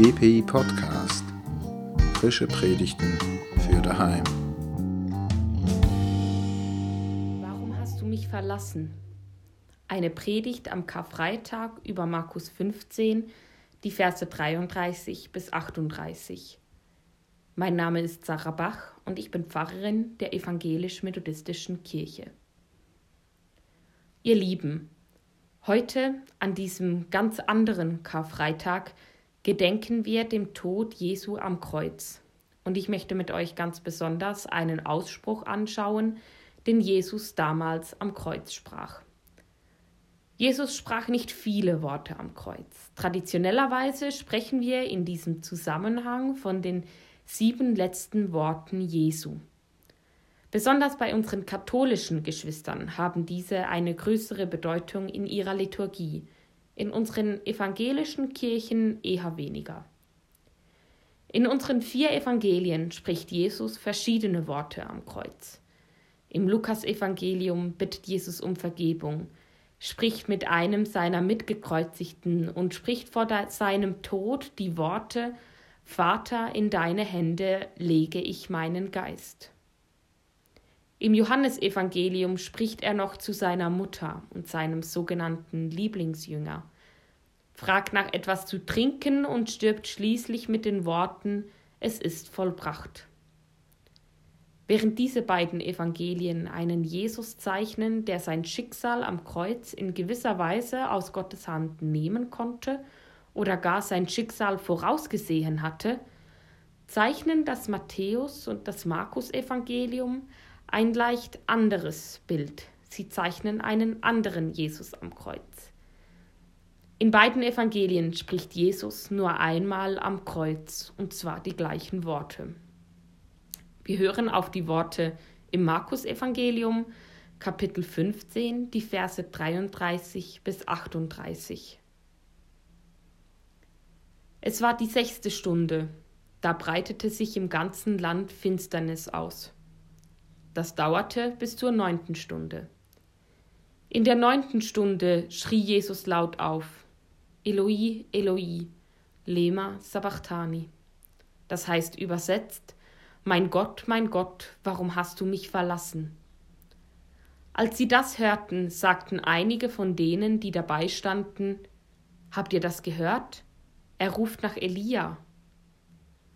GPI Podcast. Frische Predigten für daheim. Warum hast du mich verlassen? Eine Predigt am Karfreitag über Markus 15, die Verse 33 bis 38. Mein Name ist Sarah Bach und ich bin Pfarrerin der evangelisch-methodistischen Kirche. Ihr Lieben, heute an diesem ganz anderen Karfreitag gedenken wir dem Tod Jesu am Kreuz. Und ich möchte mit euch ganz besonders einen Ausspruch anschauen, den Jesus damals am Kreuz sprach. Jesus sprach nicht viele Worte am Kreuz. Traditionellerweise sprechen wir in diesem Zusammenhang von den sieben letzten Worten Jesu. Besonders bei unseren katholischen Geschwistern haben diese eine größere Bedeutung in ihrer Liturgie in unseren evangelischen Kirchen eher weniger. In unseren vier Evangelien spricht Jesus verschiedene Worte am Kreuz. Im Lukasevangelium bittet Jesus um Vergebung, spricht mit einem seiner Mitgekreuzigten und spricht vor seinem Tod die Worte Vater, in deine Hände lege ich meinen Geist. Im Johannesevangelium spricht er noch zu seiner Mutter und seinem sogenannten Lieblingsjünger, fragt nach etwas zu trinken und stirbt schließlich mit den Worten Es ist vollbracht. Während diese beiden Evangelien einen Jesus zeichnen, der sein Schicksal am Kreuz in gewisser Weise aus Gottes Hand nehmen konnte oder gar sein Schicksal vorausgesehen hatte, zeichnen das Matthäus und das Markus-Evangelium ein leicht anderes Bild. Sie zeichnen einen anderen Jesus am Kreuz. In beiden Evangelien spricht Jesus nur einmal am Kreuz, und zwar die gleichen Worte. Wir hören auf die Worte im Markus-Evangelium, Kapitel 15, die Verse 33 bis 38. Es war die sechste Stunde, da breitete sich im ganzen Land Finsternis aus. Das dauerte bis zur neunten Stunde. In der neunten Stunde schrie Jesus laut auf: Eloi, Eloi, lema sabachthani. Das heißt übersetzt: Mein Gott, mein Gott, warum hast du mich verlassen? Als sie das hörten, sagten einige von denen, die dabei standen: Habt ihr das gehört? Er ruft nach Elia.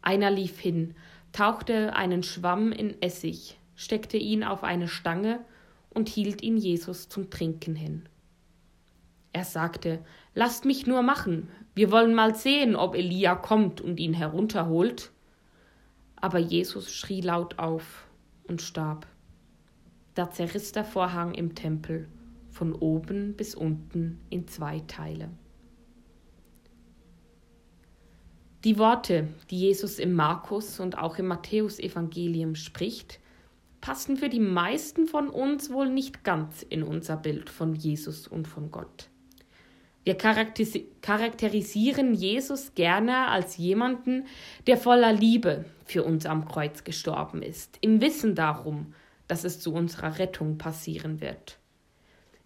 Einer lief hin, tauchte einen Schwamm in Essig, steckte ihn auf eine Stange und hielt ihn Jesus zum Trinken hin. Er sagte, Lasst mich nur machen, wir wollen mal sehen, ob Elia kommt und ihn herunterholt. Aber Jesus schrie laut auf und starb. Da zerriss der Vorhang im Tempel von oben bis unten in zwei Teile. Die Worte, die Jesus im Markus und auch im Matthäusevangelium spricht, passen für die meisten von uns wohl nicht ganz in unser Bild von Jesus und von Gott. Wir charakterisieren Jesus gerne als jemanden, der voller Liebe für uns am Kreuz gestorben ist, im Wissen darum, dass es zu unserer Rettung passieren wird.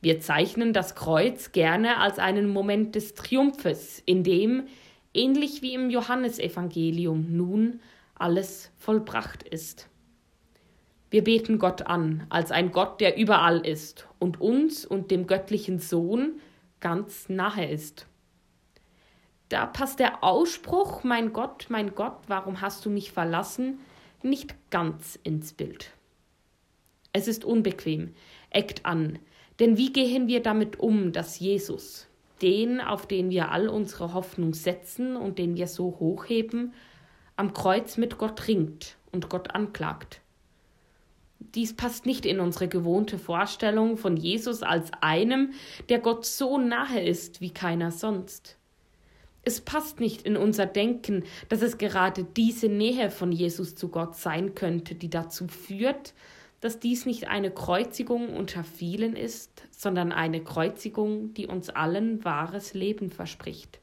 Wir zeichnen das Kreuz gerne als einen Moment des Triumphes, in dem, ähnlich wie im Johannesevangelium, nun alles vollbracht ist. Wir beten Gott an als ein Gott, der überall ist und uns und dem göttlichen Sohn ganz nahe ist. Da passt der Ausspruch, mein Gott, mein Gott, warum hast du mich verlassen, nicht ganz ins Bild. Es ist unbequem, eckt an, denn wie gehen wir damit um, dass Jesus, den, auf den wir all unsere Hoffnung setzen und den wir so hochheben, am Kreuz mit Gott ringt und Gott anklagt? Dies passt nicht in unsere gewohnte Vorstellung von Jesus als einem, der Gott so nahe ist wie keiner sonst. Es passt nicht in unser Denken, dass es gerade diese Nähe von Jesus zu Gott sein könnte, die dazu führt, dass dies nicht eine Kreuzigung unter vielen ist, sondern eine Kreuzigung, die uns allen wahres Leben verspricht.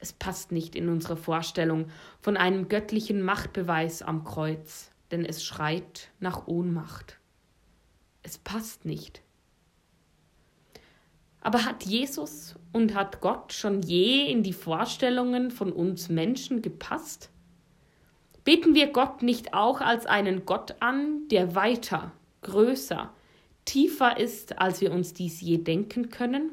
Es passt nicht in unsere Vorstellung von einem göttlichen Machtbeweis am Kreuz, denn es schreit nach Ohnmacht. Es passt nicht. Aber hat Jesus und hat Gott schon je in die Vorstellungen von uns Menschen gepasst? Beten wir Gott nicht auch als einen Gott an, der weiter, größer, tiefer ist, als wir uns dies je denken können?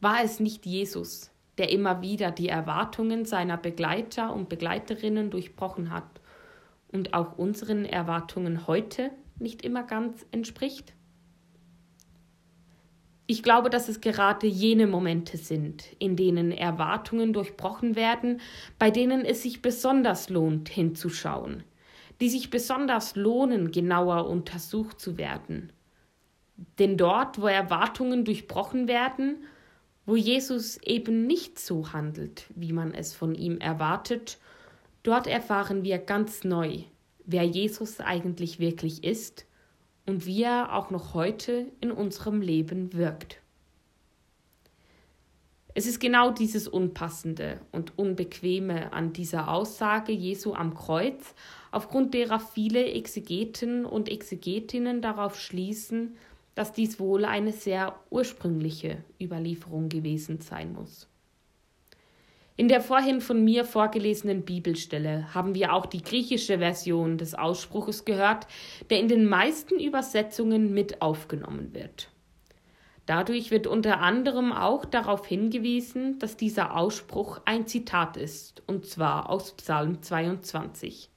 War es nicht Jesus, der immer wieder die Erwartungen seiner Begleiter und Begleiterinnen durchbrochen hat und auch unseren Erwartungen heute nicht immer ganz entspricht? Ich glaube, dass es gerade jene Momente sind, in denen Erwartungen durchbrochen werden, bei denen es sich besonders lohnt hinzuschauen, die sich besonders lohnen, genauer untersucht zu werden. Denn dort, wo Erwartungen durchbrochen werden, wo Jesus eben nicht so handelt, wie man es von ihm erwartet, dort erfahren wir ganz neu, wer Jesus eigentlich wirklich ist und wie er auch noch heute in unserem Leben wirkt. Es ist genau dieses Unpassende und Unbequeme an dieser Aussage Jesu am Kreuz, aufgrund derer viele Exegeten und Exegetinnen darauf schließen, dass dies wohl eine sehr ursprüngliche Überlieferung gewesen sein muss. In der vorhin von mir vorgelesenen Bibelstelle haben wir auch die griechische Version des Ausspruches gehört, der in den meisten Übersetzungen mit aufgenommen wird. Dadurch wird unter anderem auch darauf hingewiesen, dass dieser Ausspruch ein Zitat ist, und zwar aus Psalm 22.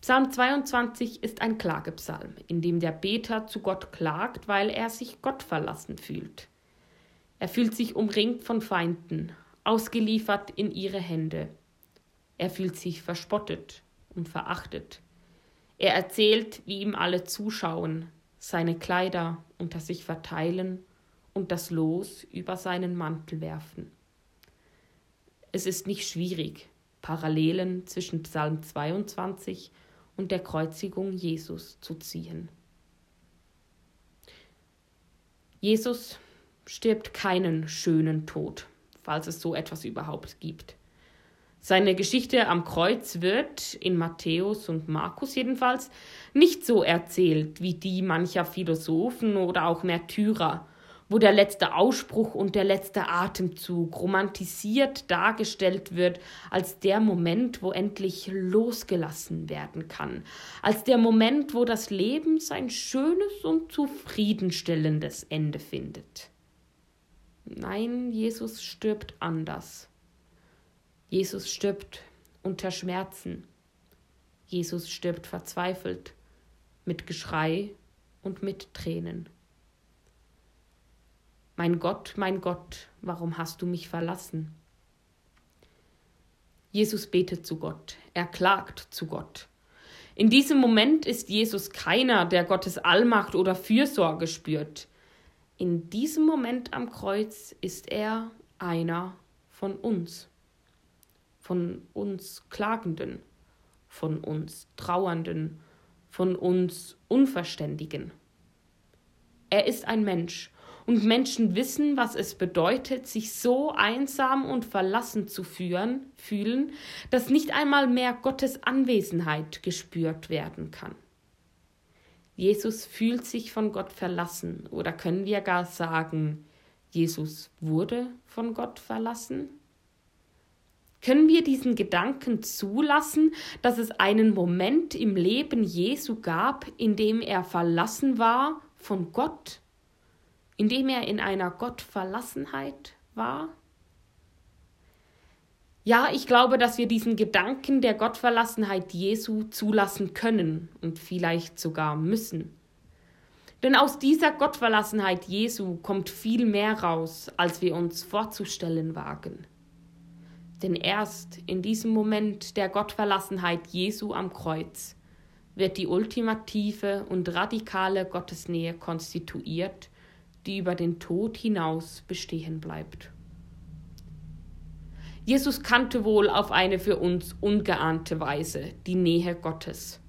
Psalm 22 ist ein Klagepsalm, in dem der Beter zu Gott klagt, weil er sich Gott verlassen fühlt. Er fühlt sich umringt von Feinden, ausgeliefert in ihre Hände. Er fühlt sich verspottet und verachtet. Er erzählt, wie ihm alle zuschauen, seine Kleider unter sich verteilen und das Los über seinen Mantel werfen. Es ist nicht schwierig, Parallelen zwischen Psalm 22 und der Kreuzigung Jesus zu ziehen. Jesus stirbt keinen schönen Tod falls es so etwas überhaupt gibt. Seine Geschichte am Kreuz wird, in Matthäus und Markus jedenfalls, nicht so erzählt wie die mancher Philosophen oder auch Märtyrer, wo der letzte Ausspruch und der letzte Atemzug romantisiert dargestellt wird als der Moment, wo endlich losgelassen werden kann, als der Moment, wo das Leben sein schönes und zufriedenstellendes Ende findet. Nein, Jesus stirbt anders. Jesus stirbt unter Schmerzen. Jesus stirbt verzweifelt, mit Geschrei und mit Tränen. Mein Gott, mein Gott, warum hast du mich verlassen? Jesus betet zu Gott, er klagt zu Gott. In diesem Moment ist Jesus keiner, der Gottes Allmacht oder Fürsorge spürt. In diesem Moment am Kreuz ist er einer von uns, von uns Klagenden, von uns Trauernden, von uns Unverständigen. Er ist ein Mensch, und Menschen wissen, was es bedeutet, sich so einsam und verlassen zu führen, fühlen, dass nicht einmal mehr Gottes Anwesenheit gespürt werden kann. Jesus fühlt sich von Gott verlassen oder können wir gar sagen, Jesus wurde von Gott verlassen? Können wir diesen Gedanken zulassen, dass es einen Moment im Leben Jesu gab, in dem er verlassen war von Gott, in dem er in einer Gottverlassenheit war? Ja, ich glaube, dass wir diesen Gedanken der Gottverlassenheit Jesu zulassen können und vielleicht sogar müssen. Denn aus dieser Gottverlassenheit Jesu kommt viel mehr raus, als wir uns vorzustellen wagen. Denn erst in diesem Moment der Gottverlassenheit Jesu am Kreuz wird die ultimative und radikale Gottesnähe konstituiert, die über den Tod hinaus bestehen bleibt. Jesus kannte wohl auf eine für uns ungeahnte Weise die Nähe Gottes.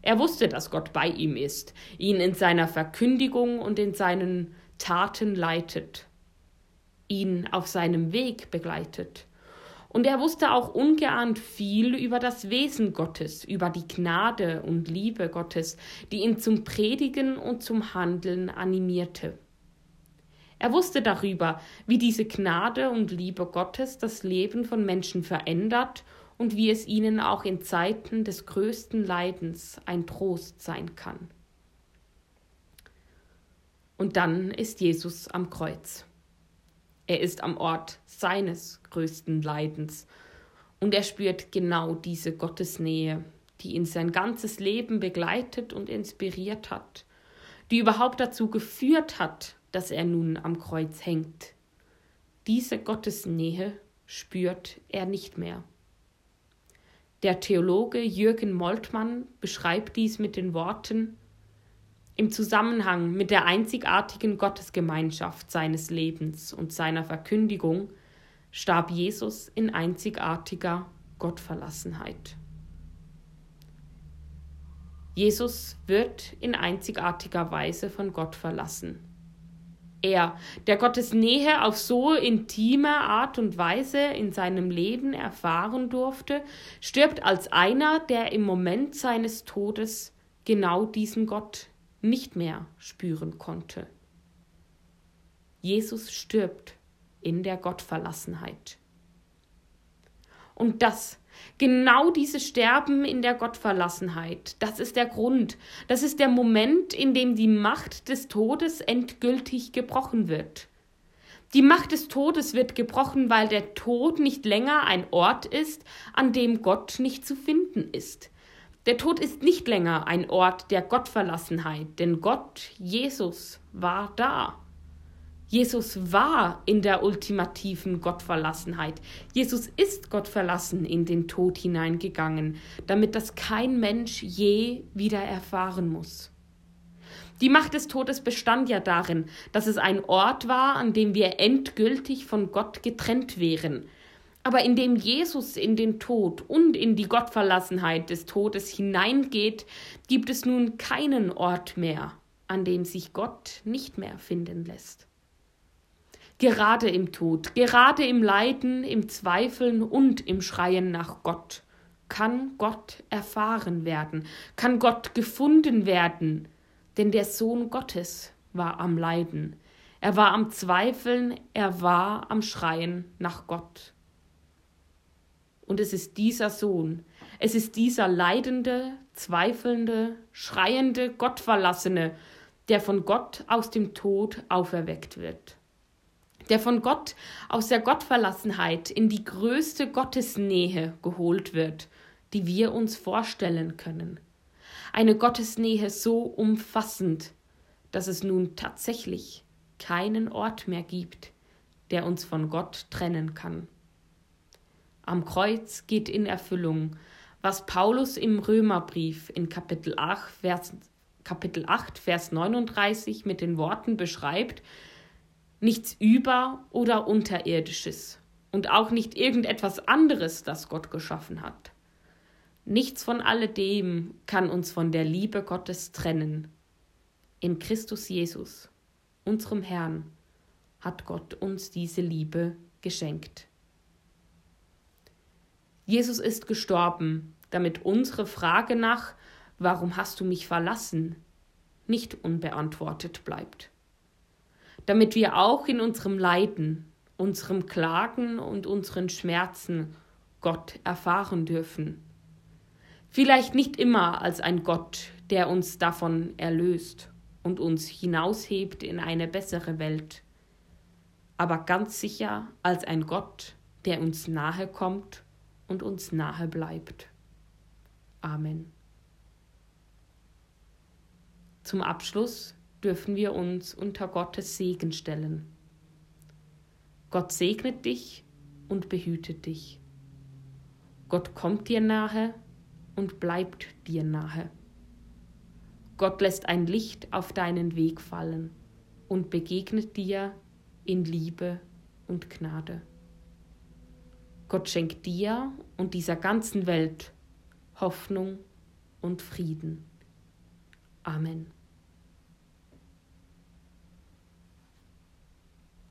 Er wusste, dass Gott bei ihm ist, ihn in seiner Verkündigung und in seinen Taten leitet, ihn auf seinem Weg begleitet. Und er wusste auch ungeahnt viel über das Wesen Gottes, über die Gnade und Liebe Gottes, die ihn zum Predigen und zum Handeln animierte. Er wusste darüber, wie diese Gnade und Liebe Gottes das Leben von Menschen verändert und wie es ihnen auch in Zeiten des größten Leidens ein Trost sein kann. Und dann ist Jesus am Kreuz. Er ist am Ort seines größten Leidens und er spürt genau diese Gottesnähe, die ihn sein ganzes Leben begleitet und inspiriert hat, die überhaupt dazu geführt hat, dass er nun am Kreuz hängt. Diese Gottesnähe spürt er nicht mehr. Der Theologe Jürgen Moltmann beschreibt dies mit den Worten im Zusammenhang mit der einzigartigen Gottesgemeinschaft seines Lebens und seiner Verkündigung starb Jesus in einzigartiger Gottverlassenheit. Jesus wird in einzigartiger Weise von Gott verlassen. Er, der Gottes Nähe auf so intime Art und Weise in seinem Leben erfahren durfte, stirbt als einer, der im Moment seines Todes genau diesen Gott nicht mehr spüren konnte. Jesus stirbt in der Gottverlassenheit. Und das, genau dieses Sterben in der Gottverlassenheit, das ist der Grund, das ist der Moment, in dem die Macht des Todes endgültig gebrochen wird. Die Macht des Todes wird gebrochen, weil der Tod nicht länger ein Ort ist, an dem Gott nicht zu finden ist. Der Tod ist nicht länger ein Ort der Gottverlassenheit, denn Gott, Jesus, war da. Jesus war in der ultimativen Gottverlassenheit. Jesus ist Gottverlassen in den Tod hineingegangen, damit das kein Mensch je wieder erfahren muss. Die Macht des Todes bestand ja darin, dass es ein Ort war, an dem wir endgültig von Gott getrennt wären, aber indem Jesus in den Tod und in die Gottverlassenheit des Todes hineingeht, gibt es nun keinen Ort mehr, an dem sich Gott nicht mehr finden lässt. Gerade im Tod, gerade im Leiden, im Zweifeln und im Schreien nach Gott kann Gott erfahren werden, kann Gott gefunden werden, denn der Sohn Gottes war am Leiden, er war am Zweifeln, er war am Schreien nach Gott. Und es ist dieser Sohn, es ist dieser leidende, zweifelnde, schreiende, Gottverlassene, der von Gott aus dem Tod auferweckt wird. Der von Gott aus der Gottverlassenheit in die größte Gottesnähe geholt wird, die wir uns vorstellen können. Eine Gottesnähe so umfassend, dass es nun tatsächlich keinen Ort mehr gibt, der uns von Gott trennen kann. Am Kreuz geht in Erfüllung, was Paulus im Römerbrief in Kapitel 8, Vers, Kapitel 8, Vers 39 mit den Worten beschreibt, nichts über- oder unterirdisches und auch nicht irgendetwas anderes, das Gott geschaffen hat. Nichts von alledem kann uns von der Liebe Gottes trennen. In Christus Jesus, unserem Herrn, hat Gott uns diese Liebe geschenkt. Jesus ist gestorben, damit unsere Frage nach Warum hast du mich verlassen? nicht unbeantwortet bleibt. Damit wir auch in unserem Leiden, unserem Klagen und unseren Schmerzen Gott erfahren dürfen. Vielleicht nicht immer als ein Gott, der uns davon erlöst und uns hinaushebt in eine bessere Welt, aber ganz sicher als ein Gott, der uns nahe kommt und uns nahe bleibt. Amen. Zum Abschluss dürfen wir uns unter Gottes Segen stellen. Gott segnet dich und behütet dich. Gott kommt dir nahe und bleibt dir nahe. Gott lässt ein Licht auf deinen Weg fallen und begegnet dir in Liebe und Gnade. Gott schenkt dir und dieser ganzen Welt Hoffnung und Frieden. Amen.